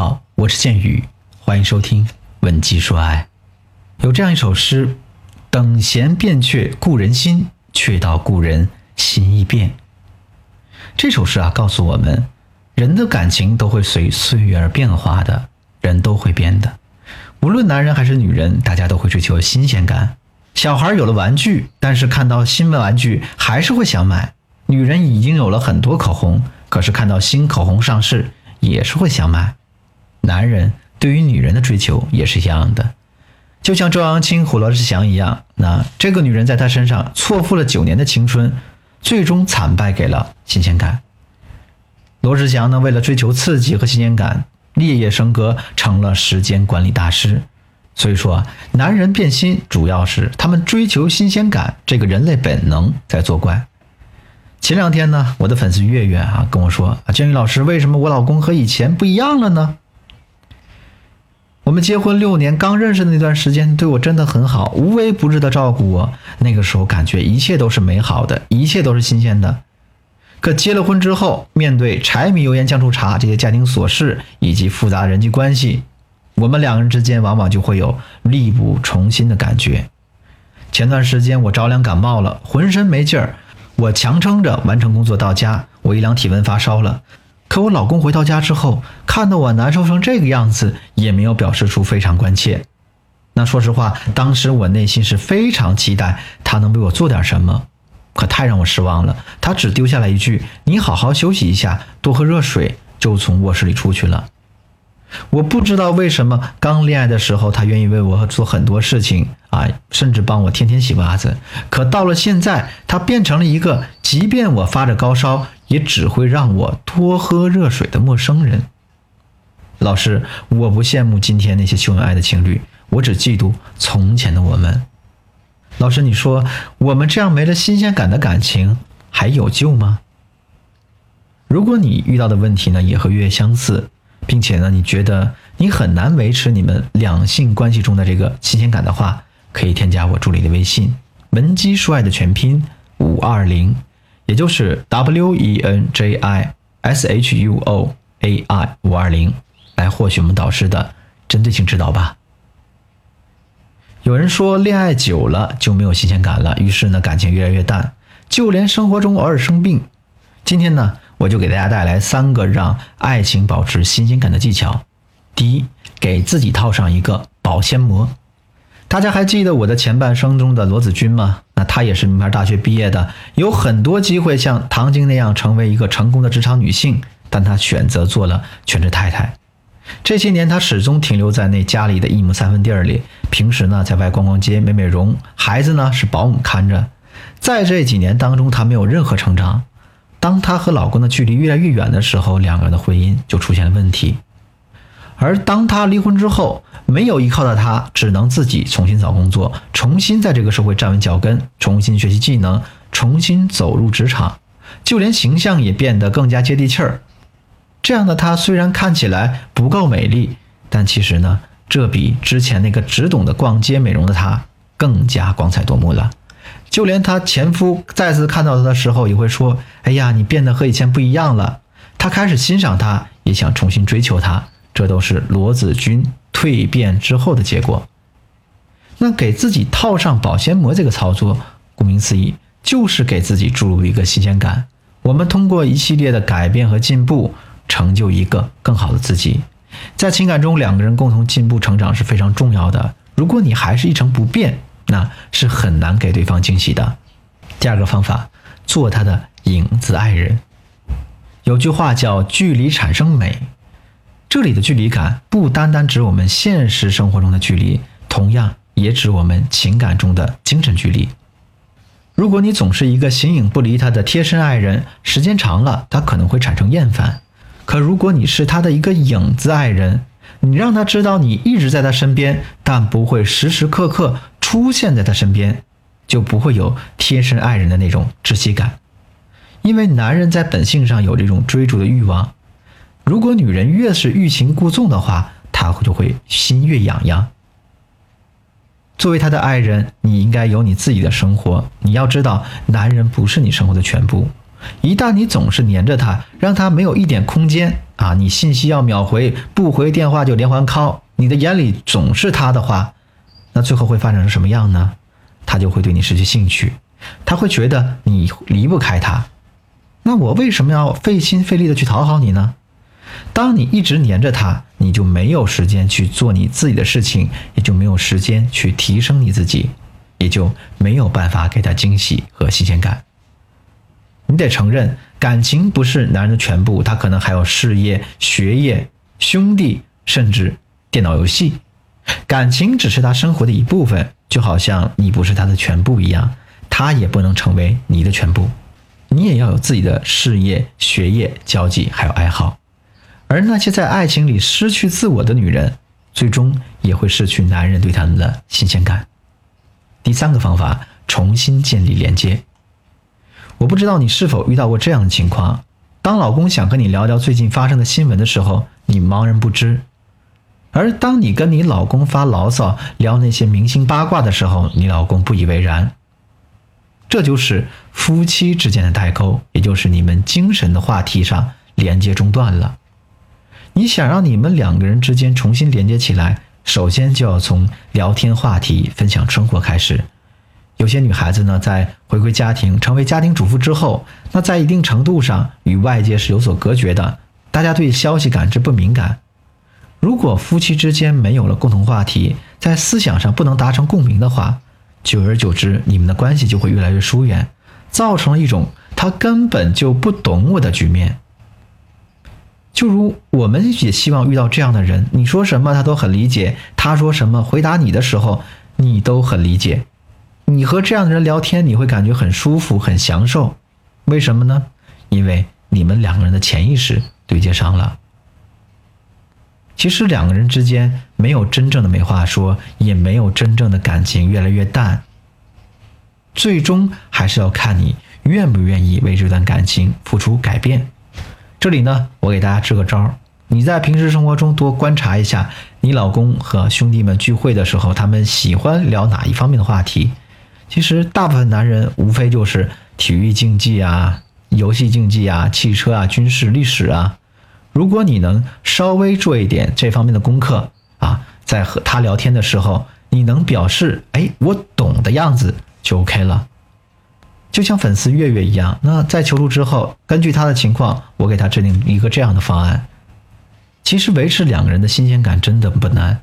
好，我是剑宇，欢迎收听《闻鸡说爱》。有这样一首诗：“等闲变却故人心，却道故人心易变。”这首诗啊，告诉我们，人的感情都会随岁月而变化的，人都会变的。无论男人还是女人，大家都会追求新鲜感。小孩有了玩具，但是看到新的玩具还是会想买。女人已经有了很多口红，可是看到新口红上市也是会想买。男人对于女人的追求也是一样的，就像周扬青和罗志祥一样，那这个女人在他身上错付了九年的青春，最终惨败给了新鲜感。罗志祥呢，为了追求刺激和新鲜感，夜夜笙歌，成了时间管理大师。所以说，男人变心主要是他们追求新鲜感这个人类本能在作怪。前两天呢，我的粉丝月月啊跟我说啊，建宇老师，为什么我老公和以前不一样了呢？我们结婚六年，刚认识的那段时间，对我真的很好，无微不至的照顾我。那个时候感觉一切都是美好的，一切都是新鲜的。可结了婚之后，面对柴米油盐酱醋茶这些家庭琐事以及复杂人际关系，我们两个人之间往往就会有力不从心的感觉。前段时间我着凉感冒了，浑身没劲儿，我强撑着完成工作到家，我一量体温发烧了。可我老公回到家之后，看到我难受成这个样子，也没有表示出非常关切。那说实话，当时我内心是非常期待他能为我做点什么，可太让我失望了。他只丢下来一句：“你好好休息一下，多喝热水。”就从卧室里出去了。我不知道为什么刚恋爱的时候，他愿意为我做很多事情啊，甚至帮我天天洗袜子。可到了现在，他变成了一个，即便我发着高烧，也只会让我多喝热水的陌生人。老师，我不羡慕今天那些秀恩爱的情侣，我只嫉妒从前的我们。老师，你说我们这样没了新鲜感的感情还有救吗？如果你遇到的问题呢，也和月月相似。并且呢，你觉得你很难维持你们两性关系中的这个新鲜感的话，可以添加我助理的微信“文姬说爱”的全拼五二零，也就是 W E N J I S H U O A I 五二零，来获取我们导师的针对性指导吧。有人说，恋爱久了就没有新鲜感了，于是呢，感情越来越淡，就连生活中偶尔生病。今天呢？我就给大家带来三个让爱情保持新鲜感的技巧。第一，给自己套上一个保鲜膜。大家还记得我的前半生中的罗子君吗？那她也是名牌大学毕业的，有很多机会像唐晶那样成为一个成功的职场女性，但她选择做了全职太太。这些年，她始终停留在那家里的一亩三分地儿里，平时呢在外逛逛街、美美容，孩子呢是保姆看着。在这几年当中，她没有任何成长。当她和老公的距离越来越远的时候，两个人的婚姻就出现了问题。而当她离婚之后，没有依靠的她只能自己重新找工作，重新在这个社会站稳脚跟，重新学习技能，重新走入职场，就连形象也变得更加接地气儿。这样的她虽然看起来不够美丽，但其实呢，这比之前那个只懂得逛街美容的她更加光彩夺目了。就连她前夫再次看到她的时候，也会说：“哎呀，你变得和以前不一样了。”他开始欣赏她，也想重新追求她。这都是罗子君蜕变之后的结果。那给自己套上保鲜膜这个操作，顾名思义，就是给自己注入一个新鲜感。我们通过一系列的改变和进步，成就一个更好的自己。在情感中，两个人共同进步成长是非常重要的。如果你还是一成不变，那是很难给对方惊喜的。第二个方法，做他的影子爱人。有句话叫“距离产生美”，这里的距离感不单单指我们现实生活中的距离，同样也指我们情感中的精神距离。如果你总是一个形影不离他的贴身爱人，时间长了，他可能会产生厌烦。可如果你是他的一个影子爱人，你让他知道你一直在他身边，但不会时时刻刻。出现在他身边，就不会有贴身爱人的那种窒息感，因为男人在本性上有这种追逐的欲望。如果女人越是欲擒故纵的话，他就会心越痒痒。作为他的爱人，你应该有你自己的生活。你要知道，男人不是你生活的全部。一旦你总是黏着他，让他没有一点空间啊，你信息要秒回，不回电话就连环 call，你的眼里总是他的话，那最后会发展成什么样呢？他就会对你失去兴趣，他会觉得你离不开他。那我为什么要费心费力的去讨好你呢？当你一直黏着他，你就没有时间去做你自己的事情，也就没有时间去提升你自己，也就没有办法给他惊喜和新鲜感。你得承认，感情不是男人的全部，他可能还有事业、学业、兄弟，甚至电脑游戏。感情只是他生活的一部分，就好像你不是他的全部一样，他也不能成为你的全部。你也要有自己的事业、学业、交际，还有爱好。而那些在爱情里失去自我的女人，最终也会失去男人对他们的新鲜感。第三个方法，重新建立连接。我不知道你是否遇到过这样的情况：当老公想和你聊聊最近发生的新闻的时候，你茫然不知；而当你跟你老公发牢骚聊那些明星八卦的时候，你老公不以为然。这就是夫妻之间的代沟，也就是你们精神的话题上连接中断了。你想让你们两个人之间重新连接起来，首先就要从聊天话题、分享生活开始。有些女孩子呢，在回归家庭、成为家庭主妇之后，那在一定程度上与外界是有所隔绝的，大家对消息感知不敏感。如果夫妻之间没有了共同话题，在思想上不能达成共鸣的话，久而久之，你们的关系就会越来越疏远，造成了一种他根本就不懂我的局面。就如我们也希望遇到这样的人，你说什么他都很理解，他说什么回答你的时候你都很理解，你和这样的人聊天你会感觉很舒服、很享受。为什么呢？因为你们两个人的潜意识对接上了。其实两个人之间没有真正的没话说，也没有真正的感情越来越淡。最终还是要看你愿不愿意为这段感情付出改变。这里呢，我给大家支个招儿你在平时生活中多观察一下，你老公和兄弟们聚会的时候，他们喜欢聊哪一方面的话题？其实大部分男人无非就是体育竞技啊、游戏竞技啊、汽车啊、军事历史啊。如果你能稍微做一点这方面的功课啊，在和他聊天的时候，你能表示哎我懂的样子就 OK 了。就像粉丝月月一样，那在求助之后，根据他的情况，我给他制定一个这样的方案。其实维持两个人的新鲜感真的不难，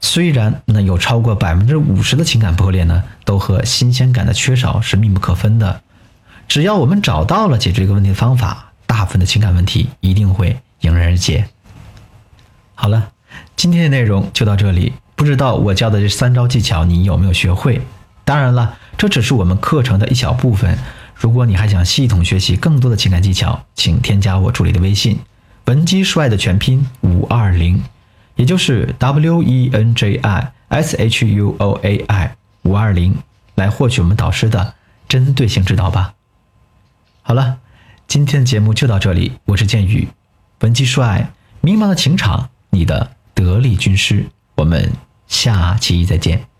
虽然那有超过百分之五十的情感破裂呢，都和新鲜感的缺少是密不可分的。只要我们找到了解决这个问题的方法，大部分的情感问题一定会。迎刃而解。好了，今天的内容就到这里。不知道我教的这三招技巧你有没有学会？当然了，这只是我们课程的一小部分。如果你还想系统学习更多的情感技巧，请添加我助理的微信“文姬帅”的全拼五二零，也就是 W E N J I S H U O A I 五二零，来获取我们导师的针对性指导吧。好了，今天的节目就到这里，我是剑宇。文姬帅，迷茫的情场，你的得力军师。我们下期再见。